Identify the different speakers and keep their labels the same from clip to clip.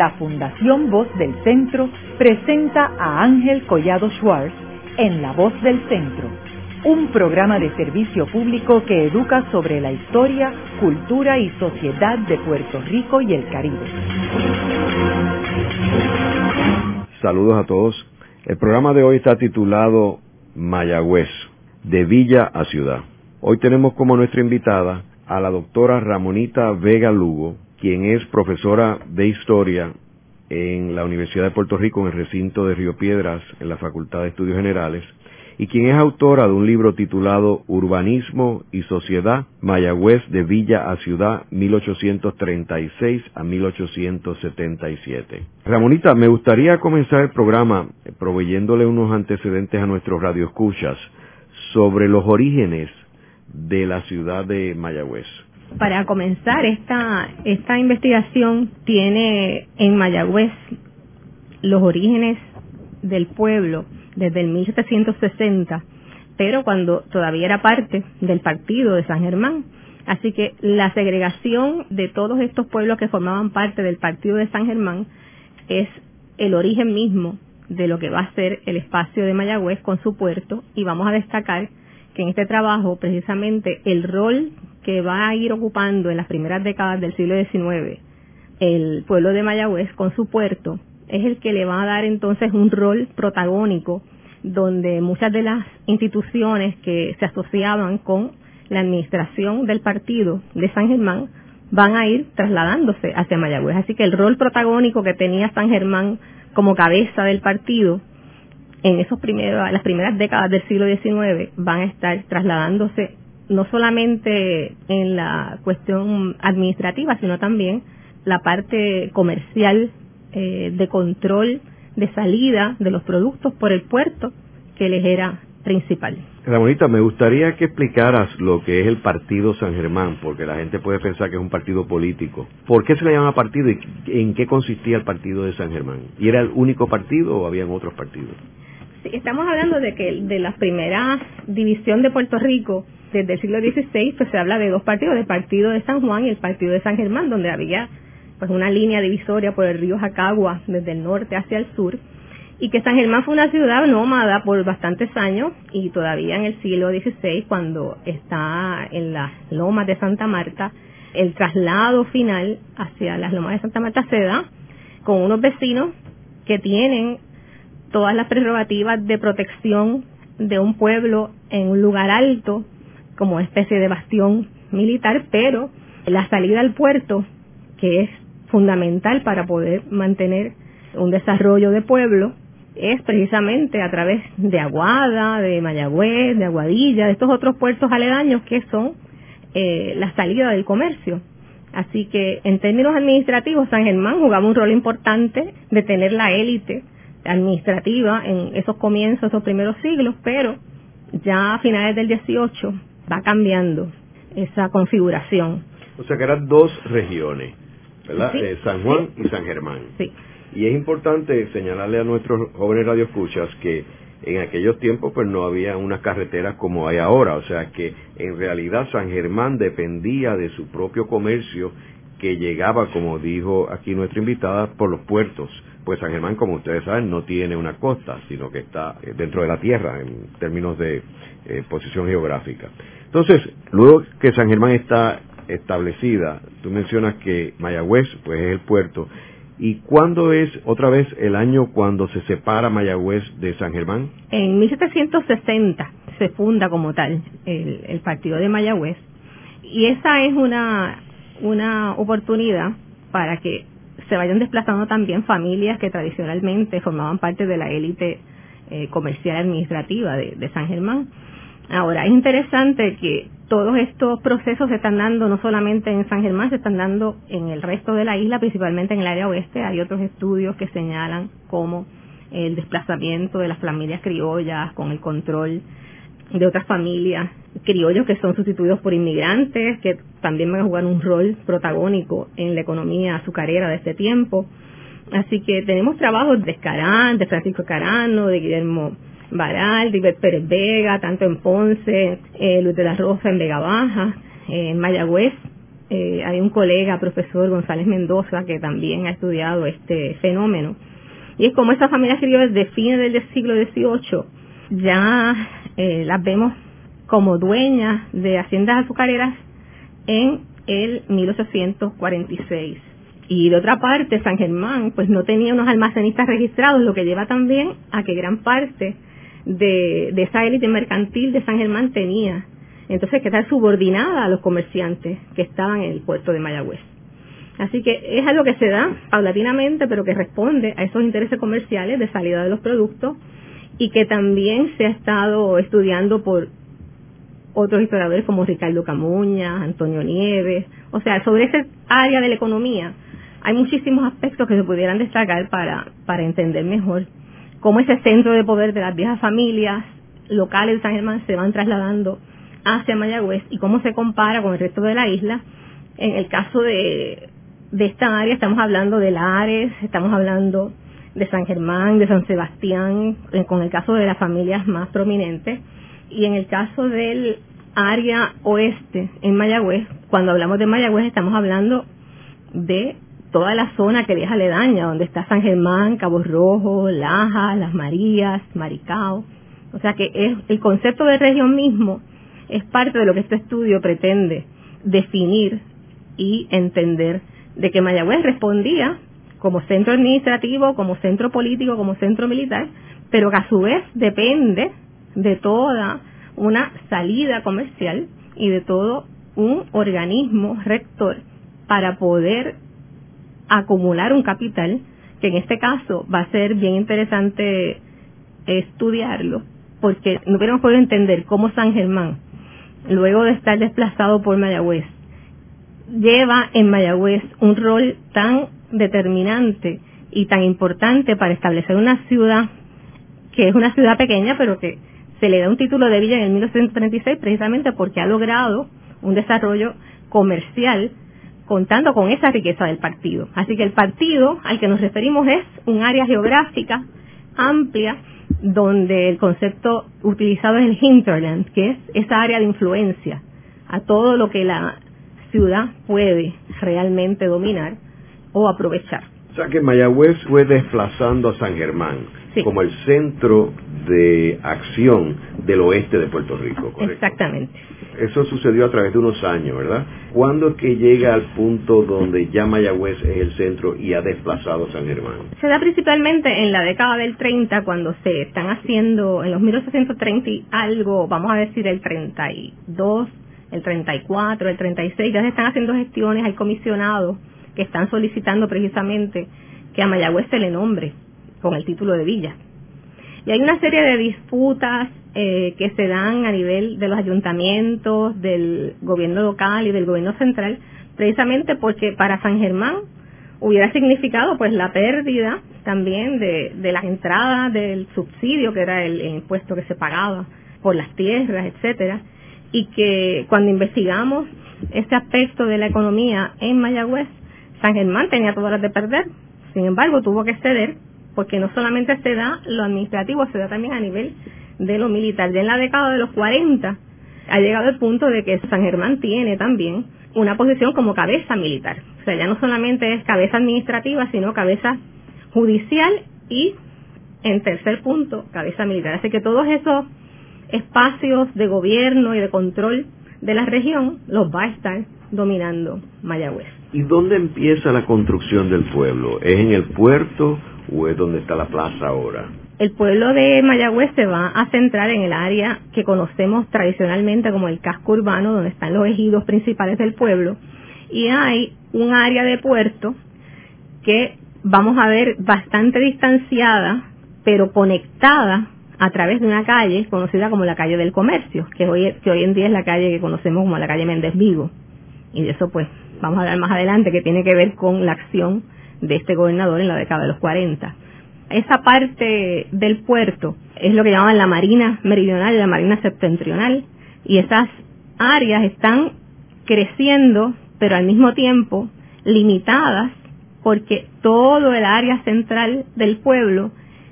Speaker 1: la Fundación Voz del Centro presenta a Ángel Collado Schwartz en La Voz del Centro, un programa de servicio público que educa sobre la historia, cultura y sociedad de Puerto Rico y el Caribe.
Speaker 2: Saludos a todos. El programa de hoy está titulado Mayagüez, de Villa a Ciudad. Hoy tenemos como nuestra invitada a la doctora Ramonita Vega Lugo, quien es profesora de historia en la Universidad de Puerto Rico en el recinto de Río Piedras, en la Facultad de Estudios Generales, y quien es autora de un libro titulado Urbanismo y Sociedad, Mayagüez de Villa a Ciudad, 1836 a 1877. Ramonita, me gustaría comenzar el programa proveyéndole unos antecedentes a nuestros radioescuchas sobre los orígenes de la ciudad de Mayagüez
Speaker 3: para comenzar esta, esta investigación tiene en Mayagüez los orígenes del pueblo desde el 1760, pero cuando todavía era parte del partido de San Germán. Así que la segregación de todos estos pueblos que formaban parte del partido de San Germán es el origen mismo de lo que va a ser el espacio de Mayagüez con su puerto y vamos a destacar que en este trabajo precisamente el rol que va a ir ocupando en las primeras décadas del siglo XIX el pueblo de Mayagüez con su puerto es el que le va a dar entonces un rol protagónico donde muchas de las instituciones que se asociaban con la administración del partido de San Germán van a ir trasladándose hacia Mayagüez. Así que el rol protagónico que tenía San Germán como cabeza del partido en esos primeros, las primeras décadas del siglo XIX van a estar trasladándose no solamente en la cuestión administrativa, sino también la parte comercial eh, de control de salida de los productos por el puerto que les era principal.
Speaker 2: Ramonita, me gustaría que explicaras lo que es el Partido San Germán, porque la gente puede pensar que es un partido político. ¿Por qué se le llama partido y en qué consistía el Partido de San Germán? ¿Y era el único partido o habían otros partidos?
Speaker 3: Estamos hablando de que de la primera división de Puerto Rico, desde el siglo XVI, pues se habla de dos partidos, el Partido de San Juan y el Partido de San Germán, donde había pues una línea divisoria por el río Jacagua desde el norte hacia el sur y que San Germán fue una ciudad nómada por bastantes años y todavía en el siglo XVI cuando está en las lomas de Santa Marta el traslado final hacia las lomas de Santa Marta se da con unos vecinos que tienen todas las prerrogativas de protección de un pueblo en un lugar alto como especie de bastión militar, pero la salida al puerto, que es fundamental para poder mantener un desarrollo de pueblo, es precisamente a través de Aguada, de Mayagüez, de Aguadilla, de estos otros puertos aledaños que son eh, la salida del comercio. Así que en términos administrativos, San Germán jugaba un rol importante de tener la élite administrativa en esos comienzos, esos primeros siglos, pero ya a finales del 18 va cambiando esa configuración.
Speaker 2: O sea que eran dos regiones, ¿verdad? Eh, San Juan y San Germán.
Speaker 3: Sí.
Speaker 2: Y es importante señalarle a nuestros jóvenes radioescuchas que en aquellos tiempos pues no había unas carreteras como hay ahora, o sea que en realidad San Germán dependía de su propio comercio que llegaba, como dijo aquí nuestra invitada, por los puertos. Pues San Germán, como ustedes saben, no tiene una costa, sino que está eh, dentro de la tierra en términos de eh, posición geográfica. Entonces, luego que San Germán está establecida, tú mencionas que Mayagüez, pues es el puerto, ¿Y cuándo es otra vez el año cuando se separa Mayagüez de San Germán?
Speaker 3: En 1760 se funda como tal el, el partido de Mayagüez y esa es una una oportunidad para que se vayan desplazando también familias que tradicionalmente formaban parte de la élite eh, comercial administrativa de, de San Germán. Ahora, es interesante que todos estos procesos se están dando no solamente en San Germán, se están dando en el resto de la isla, principalmente en el área oeste. Hay otros estudios que señalan cómo el desplazamiento de las familias criollas con el control de otras familias criollos que son sustituidos por inmigrantes, que también van a jugar un rol protagónico en la economía azucarera de este tiempo. Así que tenemos trabajos de Escarán, de Francisco Carano, de Guillermo Baral, de Pérez Vega, tanto en Ponce, eh, Luis de la Rosa en Vega Baja, en Mayagüez. eh, hay un colega, profesor González Mendoza, que también ha estudiado este fenómeno. Y es como esas familias criollas de fines del siglo XVIII ya eh, las vemos como dueñas de haciendas azucareras en el 1846. Y de otra parte, San Germán, pues no tenía unos almacenistas registrados, lo que lleva también a que gran parte de, de esa élite mercantil de San Germán tenía entonces que estar subordinada a los comerciantes que estaban en el puerto de Mayagüez. Así que es algo que se da paulatinamente, pero que responde a esos intereses comerciales de salida de los productos y que también se ha estado estudiando por otros historiadores como Ricardo Camuña, Antonio Nieves. O sea, sobre esa área de la economía hay muchísimos aspectos que se pudieran destacar para, para entender mejor cómo ese centro de poder de las viejas familias locales de San Germán se van trasladando hacia Mayagüez y cómo se compara con el resto de la isla. En el caso de, de esta área estamos hablando de Lares, estamos hablando de San Germán, de San Sebastián, con el caso de las familias más prominentes. Y en el caso del área oeste, en Mayagüez, cuando hablamos de Mayagüez estamos hablando de toda la zona que deja aledaña, donde está San Germán, Cabo Rojo, Laja, Las Marías, Maricao. O sea que es el concepto de región mismo es parte de lo que este estudio pretende definir y entender de que Mayagüez respondía como centro administrativo, como centro político, como centro militar, pero que a su vez depende de toda una salida comercial y de todo un organismo rector para poder acumular un capital, que en este caso va a ser bien interesante estudiarlo, porque no hubiéramos podido entender cómo San Germán luego de estar desplazado por Mayagüez, lleva en Mayagüez un rol tan determinante y tan importante para establecer una ciudad que es una ciudad pequeña, pero que se le da un título de villa en el 1936 precisamente porque ha logrado un desarrollo comercial contando con esa riqueza del partido. Así que el partido al que nos referimos es un área geográfica amplia donde el concepto utilizado es el hinterland, que es esa área de influencia a todo lo que la ciudad puede realmente dominar o aprovechar.
Speaker 2: O sea que Mayagüez fue desplazando a San Germán como el centro de acción del oeste de Puerto Rico.
Speaker 3: Exactamente.
Speaker 2: Eso sucedió a través de unos años, ¿verdad? ¿Cuándo es que llega al punto donde ya Mayagüez es el centro y ha desplazado San Germán?
Speaker 3: Se da principalmente en la década del 30, cuando se están haciendo, en los 1830 y algo, vamos a decir el 32, el 34, el 36, ya se están haciendo gestiones, hay comisionados que están solicitando precisamente que a Mayagüez se le nombre con el título de villa. Y hay una serie de disputas eh, que se dan a nivel de los ayuntamientos, del gobierno local y del gobierno central, precisamente porque para San Germán hubiera significado pues la pérdida también de, las entradas del subsidio que era el, impuesto que se pagaba por las tierras, etcétera, y que cuando investigamos este aspecto de la economía en Mayagüez, San Germán tenía todas las de perder, sin embargo tuvo que ceder porque no solamente se da lo administrativo, se da también a nivel de lo militar. Ya en la década de los 40 ha llegado el punto de que San Germán tiene también una posición como cabeza militar. O sea, ya no solamente es cabeza administrativa, sino cabeza judicial y, en tercer punto, cabeza militar. Así que todos esos espacios de gobierno y de control de la región los va a estar dominando Mayagüez.
Speaker 2: ¿Y dónde empieza la construcción del pueblo? ¿Es en el puerto o es donde está la plaza ahora?
Speaker 3: El pueblo de Mayagüez se va a centrar en el área que conocemos tradicionalmente como el casco urbano, donde están los ejidos principales del pueblo, y hay un área de puerto que vamos a ver bastante distanciada, pero conectada a través de una calle conocida como la calle del comercio, que hoy, que hoy en día es la calle que conocemos como la calle Méndez Vigo. Y de eso pues vamos a hablar más adelante, que tiene que ver con la acción de este gobernador en la década de los 40. Esa parte del puerto es lo que llaman la Marina Meridional y la Marina Septentrional y esas áreas están creciendo, pero al mismo tiempo limitadas porque todo el área central del pueblo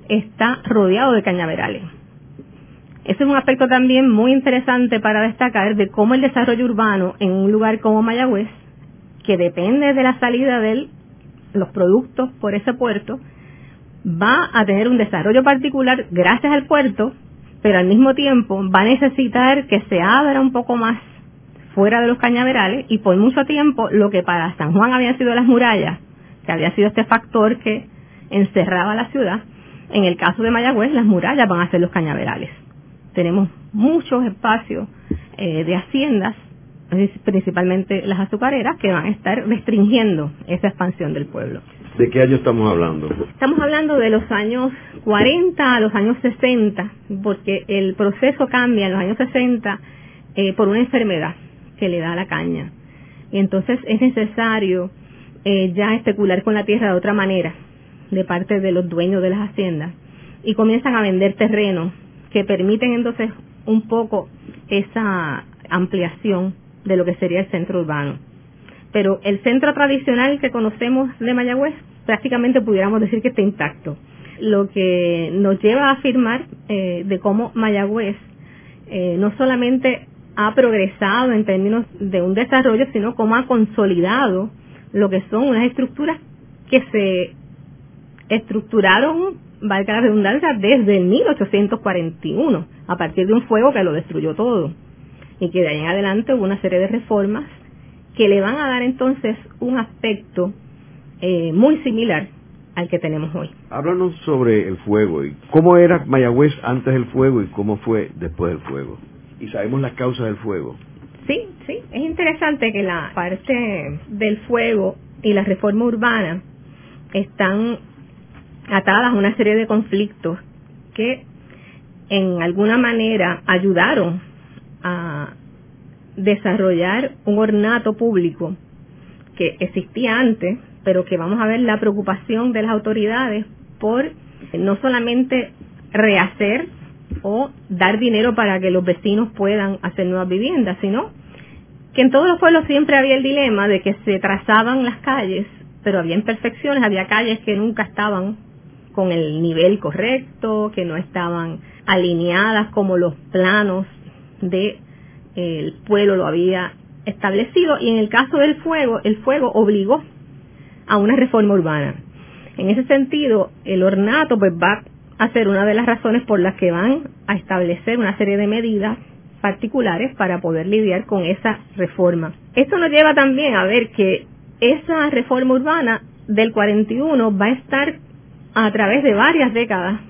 Speaker 3: está rodeado de cañaverales. Ese es un aspecto también muy interesante para destacar de cómo el desarrollo urbano en un lugar como Mayagüez que depende de la salida de los productos por ese puerto, va a tener un desarrollo particular gracias al puerto, pero al mismo tiempo va a necesitar que se abra un poco más fuera de los cañaverales y por mucho tiempo lo que para San Juan había sido las murallas, que había sido este factor que encerraba la ciudad, en el caso de Mayagüez las murallas van a ser los cañaverales. Tenemos muchos espacios eh, de haciendas, principalmente las azucareras, que van a estar restringiendo esa expansión del pueblo.
Speaker 2: ¿De qué año estamos hablando?
Speaker 3: Estamos hablando de los años 40 a los años 60, porque el proceso cambia en los años 60 eh, por una enfermedad que le da la caña. Y entonces es necesario eh, ya especular con la tierra de otra manera de parte de los dueños de las haciendas y comienzan a vender terrenos que permiten entonces un poco esa ampliación de lo que sería el centro urbano. Pero el centro tradicional que conocemos de Mayagüez prácticamente pudiéramos decir que está intacto. Lo que nos lleva a afirmar eh, de cómo Mayagüez eh, no solamente ha progresado en términos de un desarrollo, sino cómo ha consolidado lo que son unas estructuras que se estructuraron, valga la redundancia, desde el 1841, a partir de un fuego que lo destruyó todo. Y que de ahí en adelante hubo una serie de reformas que le van a dar entonces un aspecto eh, muy similar al que tenemos hoy.
Speaker 2: Háblanos sobre el fuego y cómo era Mayagüez antes del fuego y cómo fue después del fuego. Y sabemos las causas del fuego.
Speaker 3: Sí, sí, es interesante que la parte del fuego y la reforma urbana están atadas a una serie de conflictos que en alguna manera ayudaron a desarrollar un ornato público que existía antes, pero que vamos a ver la preocupación de las autoridades por no solamente rehacer o dar dinero para que los vecinos puedan hacer nuevas viviendas, sino que en todos los pueblos siempre había el dilema de que se trazaban las calles, pero había imperfecciones, había calles que nunca estaban con el nivel correcto, que no estaban alineadas como los planos de el pueblo lo había establecido y en el caso del fuego, el fuego obligó a una reforma urbana. En ese sentido, el ornato pues va a ser una de las razones por las que van a establecer una serie de medidas particulares para poder lidiar con esa reforma. Esto nos lleva también a ver que esa reforma urbana del 41 va a estar a través de varias décadas,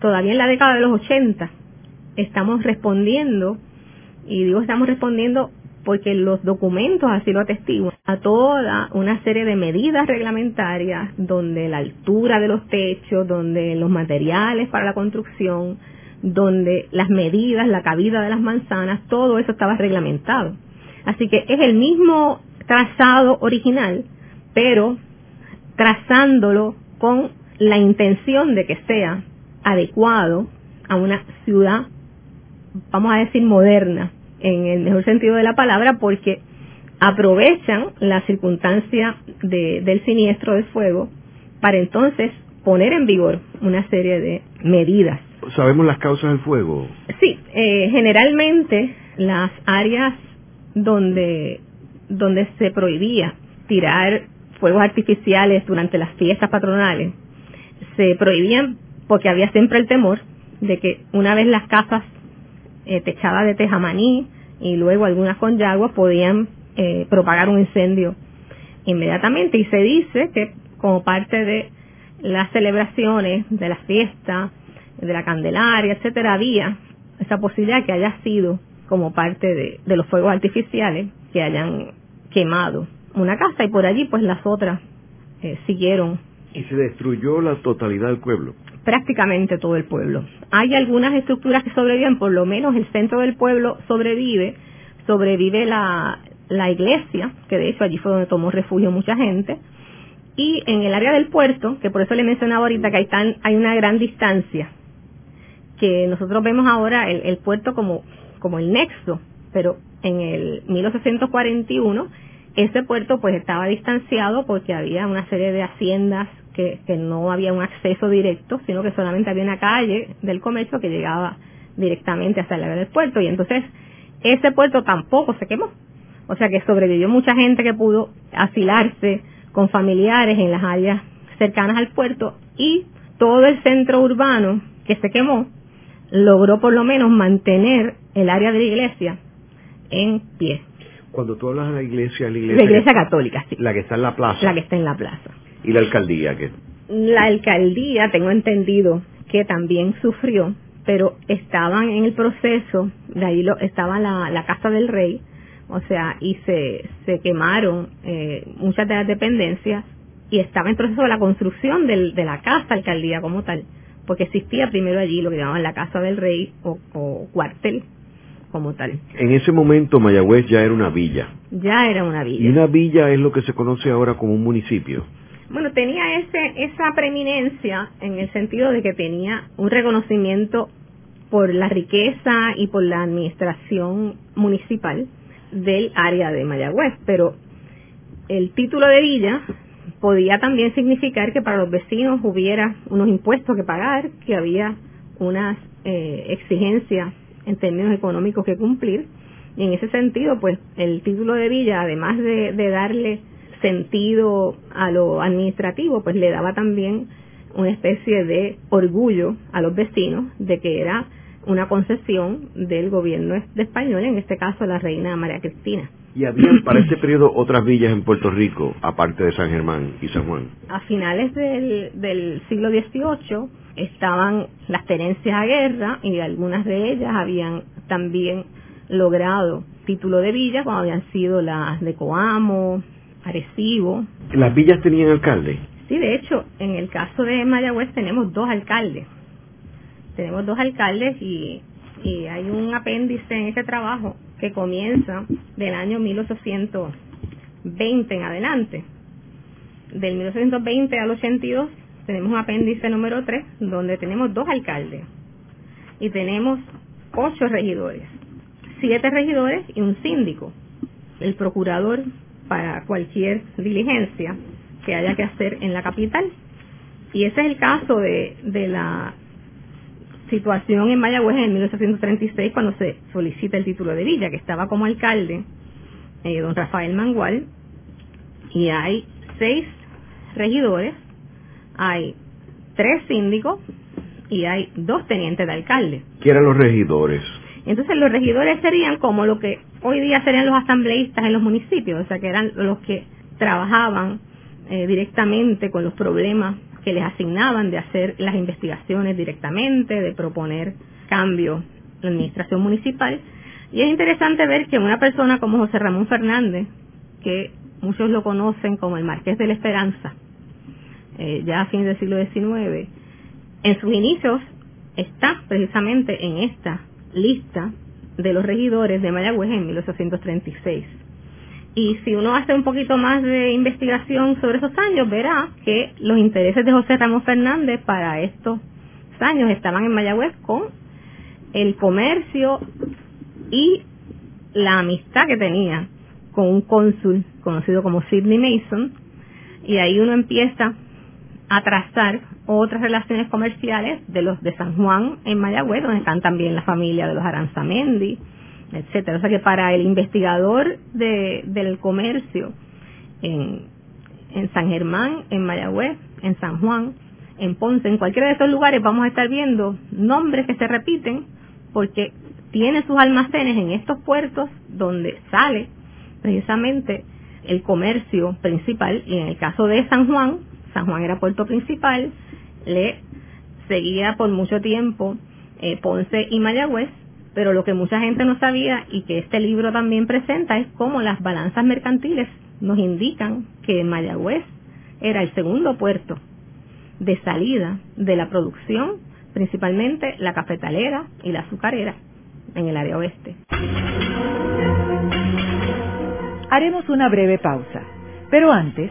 Speaker 3: todavía en la década de los 80, estamos respondiendo, y digo estamos respondiendo porque los documentos así lo atestiguan, a toda una serie de medidas reglamentarias donde la altura de los techos, donde los materiales para la construcción, donde las medidas, la cabida de las manzanas, todo eso estaba reglamentado. Así que es el mismo trazado original, pero trazándolo con la intención de que sea adecuado a una ciudad, vamos a decir, moderna, en el mejor sentido de la palabra, porque aprovechan la circunstancia del siniestro del fuego para entonces poner en vigor una serie de medidas.
Speaker 2: ¿Sabemos las causas del fuego?
Speaker 3: Sí, eh, generalmente las áreas donde, donde se prohibía tirar fuegos artificiales durante las fiestas patronales se prohibían porque había siempre el temor de que una vez las casas eh, techadas de tejamaní y luego algunas con yagua podían eh, propagar un incendio inmediatamente. Y se dice que como parte de las celebraciones de las fiestas de la Candelaria etcétera había esa posibilidad que haya sido como parte de, de los fuegos artificiales que hayan quemado una casa. Y por allí pues las otras eh, siguieron.
Speaker 2: ¿Y se destruyó la totalidad del pueblo?
Speaker 3: Prácticamente todo el pueblo. Hay algunas estructuras que sobreviven, por lo menos el centro del pueblo sobrevive, sobrevive la, iglesia, que de hecho allí fue donde tomó refugio mucha gente, y en el área del puerto, que por eso le mencionaba ahorita que hay, una gran distancia, que nosotros vemos ahora el, el puerto como, como el nexo, pero en el 1841 ese puerto pues estaba distanciado porque había una serie de haciendas que, no había un acceso directo, sino que solamente había una calle del comercio que llegaba directamente hasta el área del puerto. Y entonces ese puerto tampoco se quemó, O sea que sobrevivió mucha gente que pudo asilarse con familiares en las áreas cercanas al puerto y todo el centro urbano que se quemó logró por lo menos mantener el área de la iglesia en pie.
Speaker 2: Cuando tú hablas de la iglesia, la
Speaker 3: iglesia, la iglesia católica, sí.
Speaker 2: La que está en la plaza.
Speaker 3: La que está en la plaza.
Speaker 2: ¿Y la alcaldía qué?
Speaker 3: La alcaldía, tengo entendido que también sufrió, pero estaban en el proceso, de ahí lo, estaba la, la Casa del Rey, o sea, y se, se quemaron eh, muchas de las dependencias y estaba en proceso de la construcción del, de la casa alcaldía como tal, porque existía primero allí lo que llamaban la Casa del Rey o, o cuartel como tal.
Speaker 2: En ese momento Mayagüez ya era una villa.
Speaker 3: Ya era una villa.
Speaker 2: Y una villa es lo que se conoce ahora como un municipio.
Speaker 3: Bueno, tenía ese, esa preeminencia en el sentido de que tenía un reconocimiento por la riqueza y por la administración municipal del área de Mayagüez, pero el título de villa podía también significar que para los vecinos hubiera unos impuestos que pagar, que había unas eh, exigencias en términos económicos que cumplir. Y en ese sentido, pues el título de villa, además de, de darle sentido a lo administrativo, pues le daba también una especie de orgullo a los vecinos de que era una concesión del gobierno de español, en este caso la reina María Cristina.
Speaker 2: ¿Y había para ese periodo otras villas en Puerto Rico, aparte de San Germán y San Juan?
Speaker 3: A finales del, del siglo XVIII estaban las tenencias a guerra y algunas de ellas habían también logrado título de villa, como habían sido las de Coamo, Arecibo.
Speaker 2: ¿Las villas tenían alcalde?
Speaker 3: Sí, de hecho, en el caso de Mayagüez tenemos dos alcaldes tenemos dos alcaldes y, y hay un apéndice en ese trabajo que comienza del año 1820 en adelante. Del 1820 al 82 tenemos un apéndice número 3 donde tenemos dos alcaldes y tenemos ocho regidores, siete regidores y un síndico, el procurador para cualquier diligencia que haya que hacer en la capital. Y ese es el caso de, de la situación en Mayagüez en 1836 cuando se solicita el título de villa, que estaba como alcalde eh, don Rafael Mangual, y hay seis regidores, hay tres síndicos y hay dos tenientes de alcalde.
Speaker 2: ¿Qué eran los regidores?
Speaker 3: Entonces los regidores serían como lo que hoy día serían los asambleístas en los municipios, o sea que eran los que trabajaban eh, directamente con los problemas que les asignaban de hacer las investigaciones directamente, de proponer cambios en la administración municipal. Y es interesante ver que una persona como José Ramón Fernández, que muchos lo conocen como el Marqués de la Esperanza, eh, ya a fines del siglo XIX, en sus inicios está precisamente en esta lista de los regidores de Mayagüez en 1836. Y si uno hace un poquito más de investigación sobre esos años, verá que los intereses de José Ramón Fernández para estos años estaban en Mayagüez con el comercio y la amistad que tenía con un cónsul conocido como Sidney Mason. Y ahí uno empieza a trazar otras relaciones comerciales de los de San Juan en Mayagüez, donde están también la familia de los Aranzamendi, etcétera. O sea que para el investigador de, del comercio en, en San Germán, en Mayagüez, en San Juan, en Ponce, en cualquiera de estos lugares vamos a estar viendo nombres que se repiten porque tiene sus almacenes en estos puertos donde sale precisamente el comercio principal y en el caso de San Juan, San Juan era puerto principal, le seguía por mucho tiempo eh, Ponce y Mayagüez pero lo que mucha gente no sabía y que este libro también presenta es cómo las balanzas mercantiles nos indican que Mayagüez era el segundo puerto de salida de la producción, principalmente la cafetalera y la azucarera en el área oeste.
Speaker 1: Haremos una breve pausa, pero antes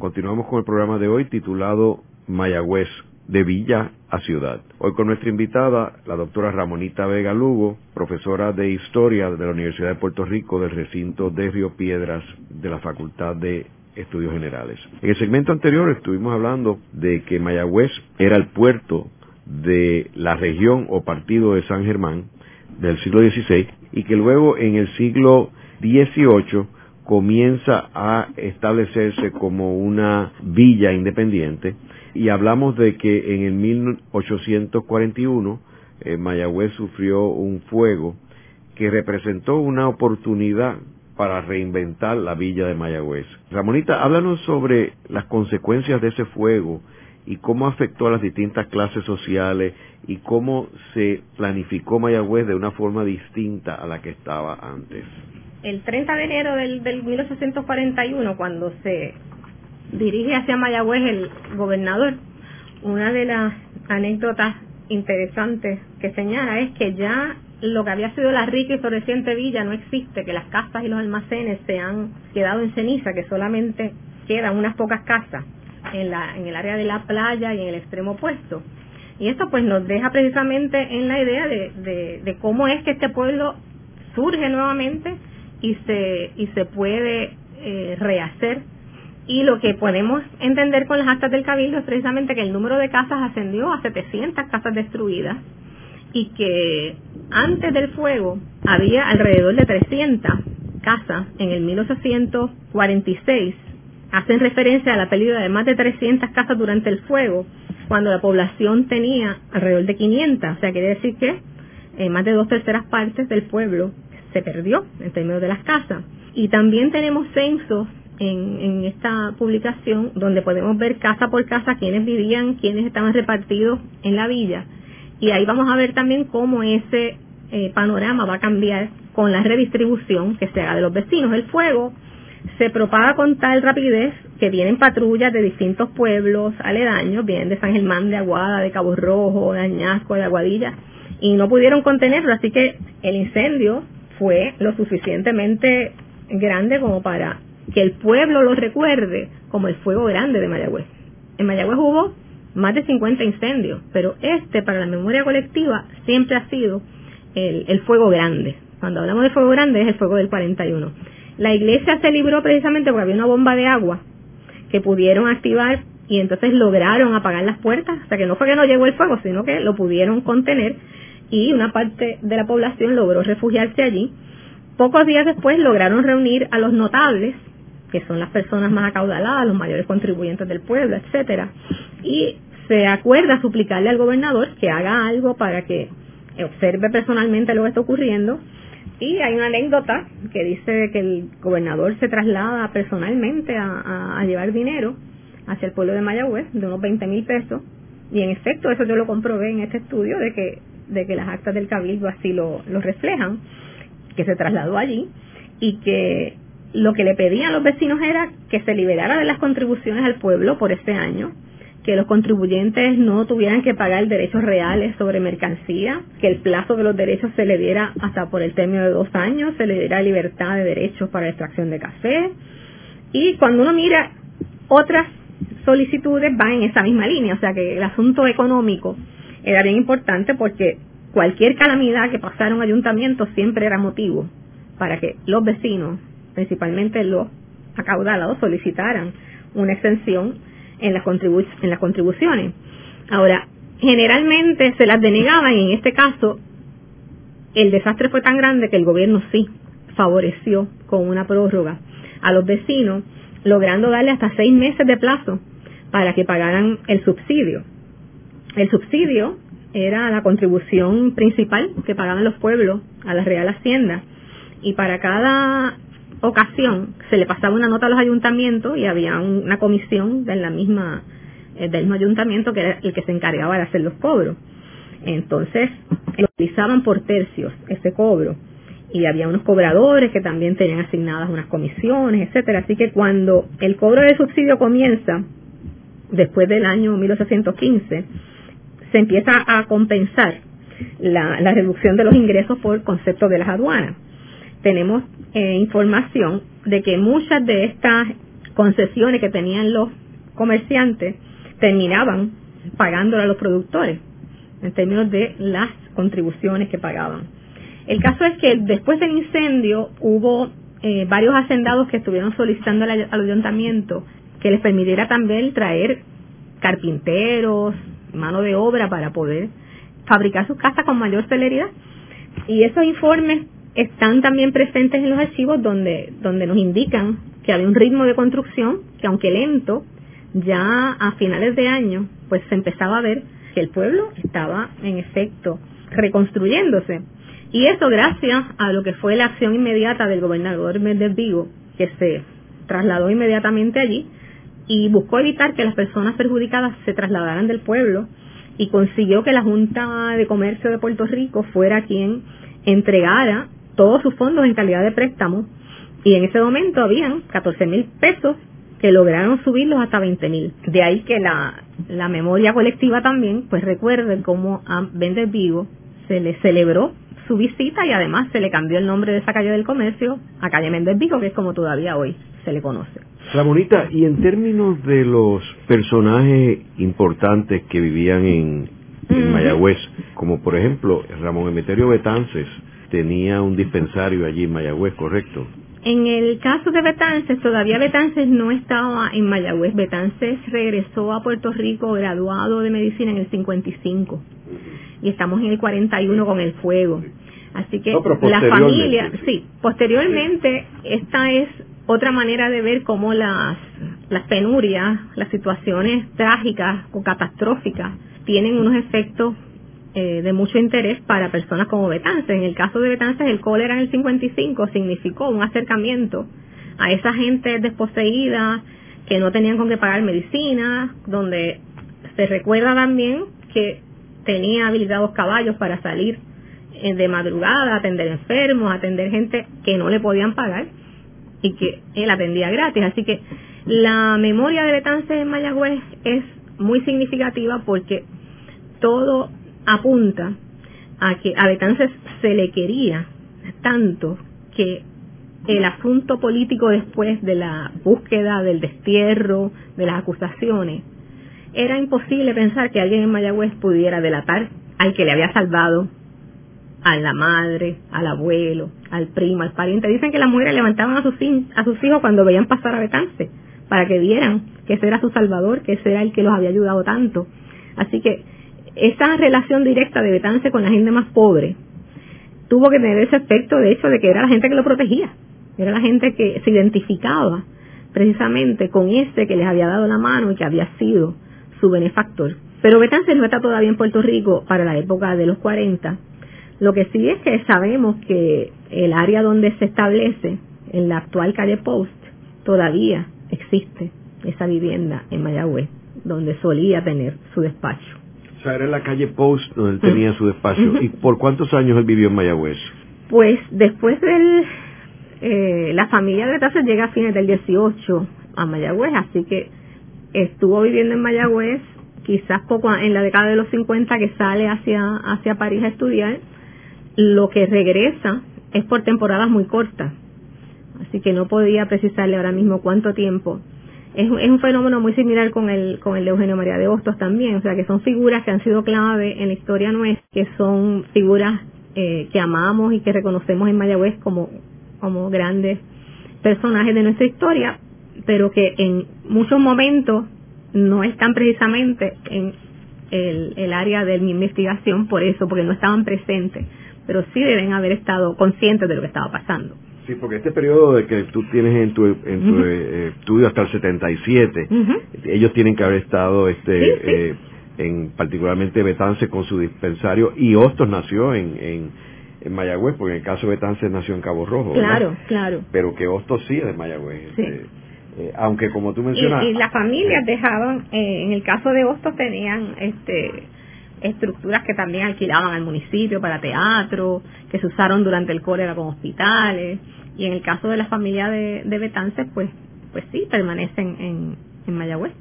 Speaker 2: Continuamos con el programa de hoy titulado Mayagüez, de Villa a Ciudad. Hoy con nuestra invitada, la doctora Ramonita Vega Lugo, profesora de Historia de la Universidad de Puerto Rico del recinto de Río Piedras de la Facultad de Estudios Generales. En el segmento anterior estuvimos hablando de que Mayagüez era el puerto de la región o partido de San Germán del siglo XVI y que luego en el siglo XVIII comienza a establecerse como una villa independiente y hablamos de que en el 1841 eh, Mayagüez sufrió un fuego que representó una oportunidad para reinventar la villa de Mayagüez. Ramonita, háblanos sobre las consecuencias de ese fuego y cómo afectó a las distintas clases sociales y cómo se planificó Mayagüez de una forma distinta a la que estaba antes.
Speaker 3: El 30 de enero del, del 1841, cuando se dirige hacia Mayagüez el gobernador, una de las anécdotas interesantes que señala es que ya lo que había sido la rica y floreciente villa no existe, que las casas y los almacenes se han quedado en ceniza, que solamente quedan unas pocas casas en, el área de la playa y en el extremo opuesto. Y esto pues nos deja precisamente en la idea de, de, cómo es que este pueblo surge nuevamente y se, y se puede eh, rehacer y lo que podemos entender con las actas del Cabildo es precisamente que el número de casas ascendió a 700 casas destruidas y que antes del fuego había alrededor de 300 casas en el 1846. Hacen referencia a la pérdida de más de 300 casas durante el fuego, cuando la población tenía alrededor de 500. O sea, quiere decir que eh, más de dos terceras partes del pueblo se perdió en términos de las casas. Y también tenemos censos en, esta publicación donde podemos ver casa por casa quiénes vivían, quiénes estaban repartidos en la villa. Y ahí vamos a ver también cómo ese eh, panorama va a cambiar con la redistribución que se haga de los vecinos. El fuego se propaga con tal rapidez que vienen patrullas de distintos pueblos aledaños, vienen de San Germán, de Aguada, de Cabo Rojo, de Añasco, de Aguadilla, y no pudieron contenerlo, así que el incendio fue lo suficientemente grande como para que el pueblo lo recuerde como el fuego grande de Mayagüez. En Mayagüez hubo más de 50 incendios, pero este para la memoria colectiva siempre ha sido el, fuego grande. Cuando hablamos de fuego grande es el fuego del 41. La iglesia se libró precisamente porque había una bomba de agua que pudieron activar y entonces lograron apagar las puertas, o sea que no fue que no llegó el fuego, sino que lo pudieron contener y una parte de la población logró refugiarse allí. Pocos días después lograron reunir a los notables que son las personas más acaudaladas, los mayores contribuyentes del pueblo, etcétera, y se acuerda suplicarle al gobernador que haga algo para que observe personalmente lo que está ocurriendo y hay una anécdota que dice que el gobernador se traslada personalmente a, llevar dinero hacia el pueblo de Mayagüez de unos 20 mil pesos y en efecto eso yo lo comprobé en este estudio de que de que las actas del cabildo así lo, lo reflejan que se trasladó allí y que lo que le pedían los vecinos era que se liberara de las contribuciones al pueblo por este año, que los contribuyentes no tuvieran que pagar derechos reales sobre mercancía, que el plazo de los derechos se le diera hasta por el término de dos años, se le diera libertad de derechos para la extracción de café. Y cuando uno mira otras solicitudes van en esa misma línea, o sea que el asunto económico era bien importante porque cualquier calamidad que pasara un ayuntamiento siempre era motivo para que los vecinos principalmente los acaudalados, solicitaran una extensión en las, en las contribuciones. Ahora, generalmente se las denegaban y en este caso el desastre fue tan grande que el gobierno sí favoreció con una prórroga a los vecinos, logrando darle hasta seis meses de plazo para que pagaran el subsidio. El subsidio era la contribución principal que pagaban los pueblos a la Real Hacienda y para cada ocasión se le pasaba una nota a los ayuntamientos y había una comisión la misma eh, del mismo ayuntamiento que era el que se encargaba de hacer los cobros. Entonces, lo utilizaban por tercios ese cobro y había unos cobradores que también tenían asignadas unas comisiones, etcétera. Así que cuando el cobro de subsidio comienza después del año 1815, se empieza a compensar la, reducción de los ingresos por concepto de las aduanas tenemos eh, información de que muchas de estas concesiones que tenían los comerciantes terminaban pagándole a los productores en términos de las contribuciones que pagaban. El caso es que después del incendio hubo eh, varios hacendados que estuvieron solicitando al ayuntamiento que les permitiera también traer carpinteros, mano de obra para poder fabricar sus casas con mayor celeridad. Y esos informes están también presentes en los archivos donde, donde nos indican que había un ritmo de construcción que aunque lento, ya a finales de año, pues se empezaba a ver que el pueblo estaba en efecto reconstruyéndose. Y eso gracias a lo que fue la acción inmediata del gobernador Méndez Vigo, que se trasladó inmediatamente allí y buscó evitar que las personas perjudicadas se trasladaran del pueblo y consiguió que la Junta de Comercio de Puerto Rico fuera quien entregara todos sus fondos en calidad de préstamo y en ese momento habían 14 mil pesos que lograron subirlos hasta 20 mil. De ahí que la, la memoria colectiva también, pues recuerden cómo a Méndez Vigo se le celebró su visita y además se le cambió el nombre de esa calle del comercio a calle Méndez Vigo, que es como todavía hoy se le conoce.
Speaker 2: Ramonita, y en términos de los personajes importantes que vivían en, en Mayagüez, como por ejemplo Ramón Emeterio Betances, tenía un dispensario allí en Mayagüez, ¿correcto?
Speaker 3: En el caso de Betances, todavía Betances no estaba en Mayagüez. Betances regresó a Puerto Rico graduado de medicina en el 55 y estamos en el 41 con el fuego. Así que la familia, sí, posteriormente esta es otra manera de ver cómo las, penurias, las situaciones trágicas o catastróficas tienen unos efectos eh, de mucho interés para personas como Betances. En el caso de Betances, el cólera en el 55 significó un acercamiento a esa gente desposeída que no tenían con qué pagar medicina, donde se recuerda también que tenía habilitados caballos para salir eh, de madrugada, atender enfermos, atender gente que no le podían pagar y que él atendía gratis. Así que la memoria de Betances en Mayagüez es muy significativa porque todo apunta a que a Betances se le quería tanto que el asunto político después de la búsqueda del destierro, de las acusaciones, era imposible pensar que alguien en Mayagüez pudiera delatar al que le había salvado, a la madre, al abuelo, al primo, al pariente. Dicen que las mujeres levantaban a sus, a sus hijos cuando veían pasar a Betances, para que vieran que ese era su salvador, que ese era el que los había ayudado tanto. Así que esa relación directa de Betance con la gente más pobre tuvo que tener ese efecto, de hecho, de que era la gente que lo protegía, era la gente que se identificaba precisamente con ese que les había dado la mano y que había sido su benefactor. Pero Betance no está todavía en Puerto Rico para la época de los 40. Lo que sí es que sabemos que el área donde se establece, en la actual calle Post, todavía existe esa vivienda en Mayagüez, donde solía tener su despacho.
Speaker 2: O sea, era en la calle Post donde él tenía su despacho. ¿Y por cuántos años él vivió en Mayagüez?
Speaker 3: Pues después del... Eh, la familia de Betances llega a fines del 18 a Mayagüez, así que estuvo viviendo en Mayagüez quizás poco en la década de los 50 que sale hacia, hacia París a estudiar. Lo que regresa es por temporadas muy cortas, así que no podía precisarle ahora mismo cuánto tiempo. Es, es, un fenómeno muy similar con el, con el de Eugenio María de Hostos también, o sea que son figuras que han sido clave en la historia nuestra, que son figuras eh, que amamos y que reconocemos en Mayagüez como, como grandes personajes de nuestra historia, pero que en muchos momentos no están precisamente en el, el área de mi investigación por eso, porque no estaban presentes, pero sí deben haber estado conscientes de lo que estaba pasando.
Speaker 2: Sí, porque este periodo de que tú tienes en tu, en tu eh, estudio hasta el 77, ellos tienen que haber estado este Eh, en particularmente Betance con su dispensario y Hostos nació en, en, en, Mayagüez, porque en el caso de Betance nació en Cabo Rojo.
Speaker 3: Claro, claro.
Speaker 2: Pero que Hostos sí es de Mayagüez. Este, eh, aunque como tú mencionas...
Speaker 3: Y, y las familias dejaban, eh, en el caso de Hostos tenían este estructuras que también alquilaban al municipio para teatro, que se usaron durante el cólera como hospitales, y en el caso de la familia de, de Betances, pues, pues sí, permanecen en, en Mayagüez.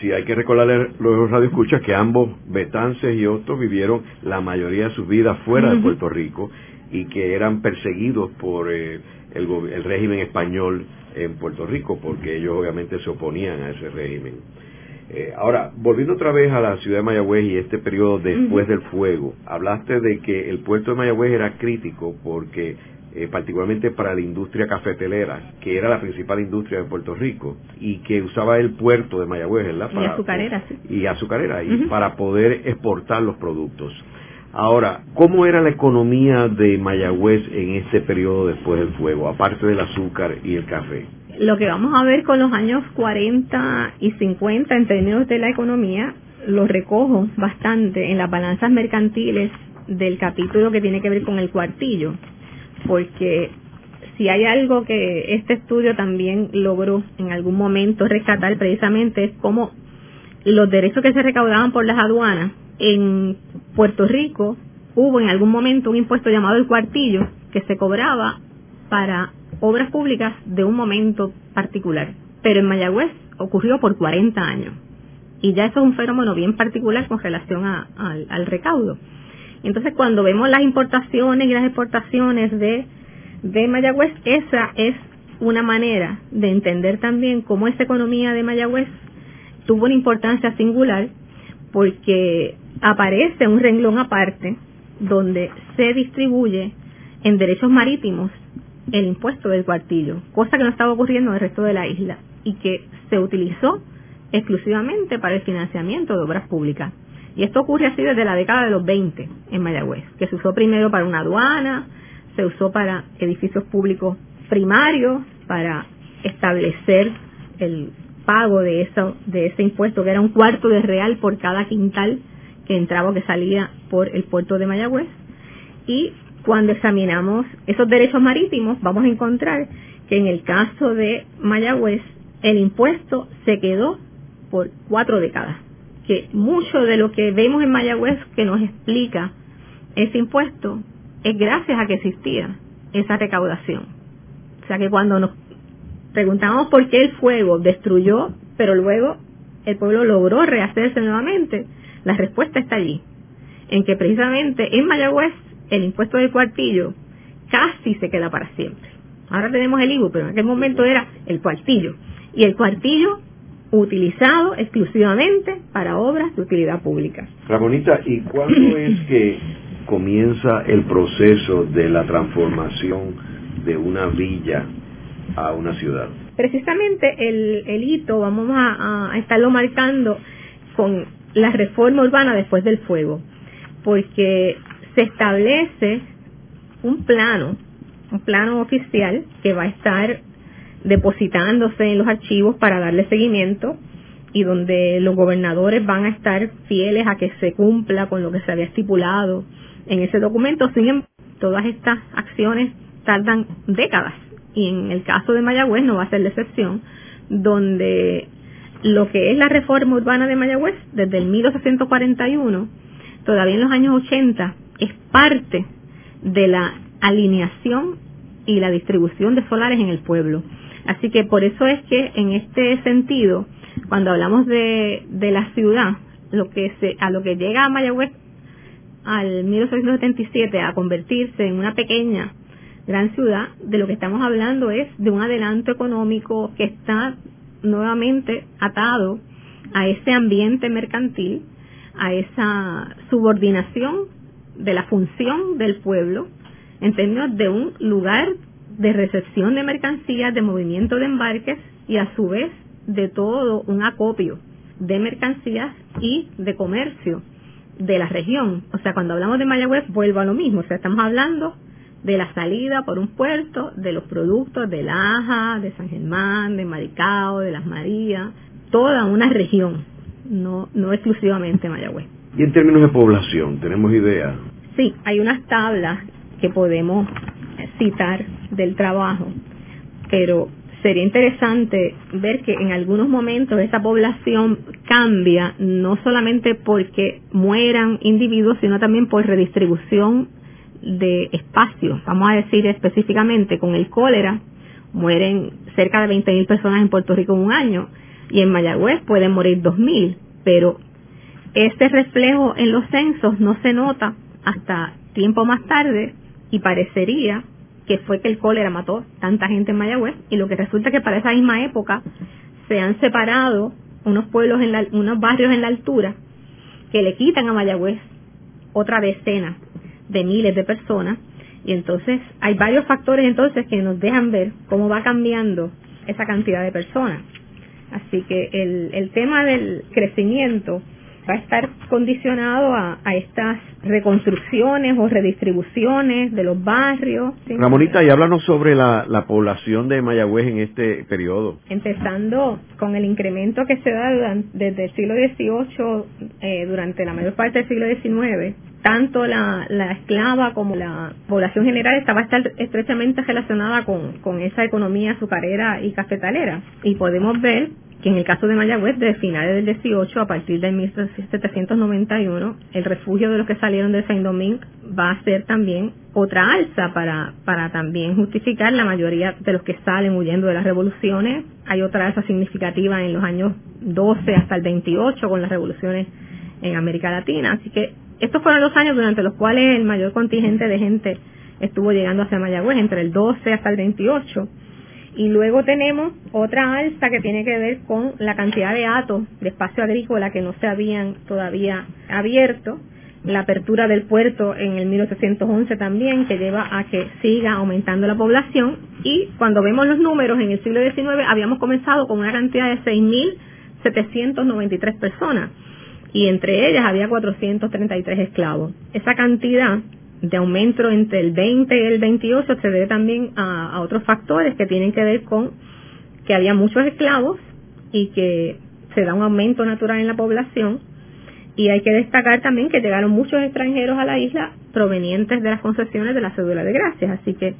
Speaker 2: Sí, hay que recordarle los radioescuchas que ambos, Betances y otros, vivieron la mayoría de sus vidas fuera de Puerto Rico y que eran perseguidos por eh, el, el régimen español en Puerto Rico, porque ellos obviamente se oponían a ese régimen. Eh, ahora, volviendo otra vez a la ciudad de Mayagüez y este periodo después del fuego, hablaste de que el puerto de Mayagüez era crítico porque eh, particularmente para la industria cafetelera, que era la principal industria de Puerto Rico y que usaba el puerto de Mayagüez, ¿verdad?
Speaker 3: y azucarera, sí.
Speaker 2: Y azucarera, y para poder exportar los productos. Ahora, ¿cómo era la economía de Mayagüez en este periodo después del fuego, aparte del azúcar y el café?
Speaker 3: Lo que vamos a ver con los años 40 y 50 en términos de la economía, lo recojo bastante en las balanzas mercantiles del capítulo que tiene que ver con el cuartillo porque si hay algo que este estudio también logró en algún momento rescatar precisamente es cómo los derechos que se recaudaban por las aduanas en Puerto Rico hubo en algún momento un impuesto llamado el cuartillo que se cobraba para obras públicas de un momento particular. Pero en Mayagüez ocurrió por 40 años. Y ya eso es un fenómeno bien particular con relación al recaudo. Entonces, cuando vemos las importaciones y las exportaciones de, de Mayagüez, esa es una manera de entender también cómo esa economía de Mayagüez tuvo una importancia singular porque aparece un renglón aparte donde se distribuye en derechos marítimos el impuesto del cuartillo, cosa que no estaba ocurriendo en el resto de la isla y que se utilizó exclusivamente para el financiamiento de obras públicas. Y esto ocurre así desde la década de los 20 en Mayagüez, que se usó primero para una aduana, se usó para edificios públicos primarios, para establecer el pago de eso, de ese impuesto que era un cuarto de real por cada quintal que entraba o que salía por el puerto de Mayagüez. Y cuando examinamos esos derechos marítimos, vamos a encontrar que en el caso de Mayagüez, el impuesto se quedó por cuatro décadas que mucho de lo que vemos en Mayagüez que nos explica ese impuesto es gracias a que existía esa recaudación. O sea que cuando nos preguntamos por qué el fuego destruyó, pero luego el pueblo logró rehacerse nuevamente, la respuesta está allí, en que precisamente en Mayagüez el impuesto del cuartillo casi se queda para siempre. Ahora tenemos el IBU, pero en aquel momento era el cuartillo. Y el cuartillo utilizado exclusivamente para obras de utilidad pública.
Speaker 2: Ramonita, ¿y cuándo es que comienza el proceso de la transformación de una villa a una ciudad?
Speaker 3: Precisamente el, hito vamos a, a estarlo marcando con la reforma urbana después del fuego, porque se establece un plano, un plano oficial que va a estar depositándose en los archivos para darle seguimiento y donde los gobernadores van a estar fieles a que se cumpla con lo que se había estipulado en ese documento. Sin embargo, todas estas acciones tardan décadas y en el caso de Mayagüez no va a ser la excepción, donde lo que es la reforma urbana de Mayagüez desde el 1841, todavía en los años 80, es parte de la alineación y la distribución de solares en el pueblo. Así que por eso es que en este sentido, cuando hablamos de, de la ciudad, lo que se, a lo que llega a Mayagüez al 1877 a convertirse en una pequeña gran ciudad, de lo que estamos hablando es de un adelanto económico que está nuevamente atado a ese ambiente mercantil, a esa subordinación de la función del pueblo en términos de un lugar de recepción de mercancías, de movimiento de embarques y a su vez de todo un acopio de mercancías y de comercio de la región. O sea, cuando hablamos de Mayagüez, vuelvo a lo mismo. O sea, estamos hablando de la salida por un puerto, de los productos de Laja, de San Germán, de Maricao, de Las Marías, toda una región, no, no exclusivamente Mayagüez.
Speaker 2: ¿Y en términos de población, tenemos idea?
Speaker 3: Sí, hay unas tablas que podemos citar del trabajo, pero sería interesante ver que en algunos momentos esa población cambia no solamente porque mueran individuos, sino también por redistribución de espacios. Vamos a decir específicamente, con el cólera mueren cerca de 20.000 personas en Puerto Rico en un año y en Mayagüez pueden morir 2.000, pero este reflejo en los censos no se nota hasta tiempo más tarde y parecería que fue que el cólera mató tanta gente en Mayagüez y lo que resulta que para esa misma época se han separado unos pueblos, en unos barrios en la altura, que le quitan a Mayagüez otra decena de miles de personas. Y entonces hay varios factores entonces que nos dejan ver cómo va cambiando esa cantidad de personas. Así que el tema del crecimiento va a estar condicionado a, estas reconstrucciones o redistribuciones de los barrios.
Speaker 2: Ramonita, y háblanos sobre la, población de Mayagüez en este periodo.
Speaker 3: Empezando con el incremento que se da desde el siglo XVIII, eh, durante la mayor parte del siglo XIX, tanto la, esclava como la población general estaba estar estrechamente relacionada con, con esa economía azucarera y cafetalera. Y podemos ver en el caso de Mayagüez, de finales del 18 a partir del 1791, el refugio de los que salieron de Saint Domingue va a ser también otra alza para, para también justificar la mayoría de los que salen huyendo de las revoluciones. Hay otra alza significativa en los años 12 hasta el 28 con las revoluciones en América Latina. Así que estos fueron los años durante los cuales el mayor contingente de gente estuvo llegando hacia Mayagüez, entre el 12 hasta el 28 y luego tenemos otra alza que tiene que ver con la cantidad de atos de espacio agrícola que no se habían todavía abierto, la apertura del puerto en el 1811 también, que lleva a que siga aumentando la población. Y cuando vemos los números en el siglo XIX, habíamos comenzado con una cantidad de 6.793 personas y entre ellas había 433 esclavos. Esa cantidad de aumento entre el 20 y el 28 se debe también a, otros factores que tienen que ver con que había muchos esclavos y que se da un aumento natural en la población. Y hay que destacar también que llegaron muchos extranjeros a la isla provenientes de las concesiones de la cédula de gracias, así que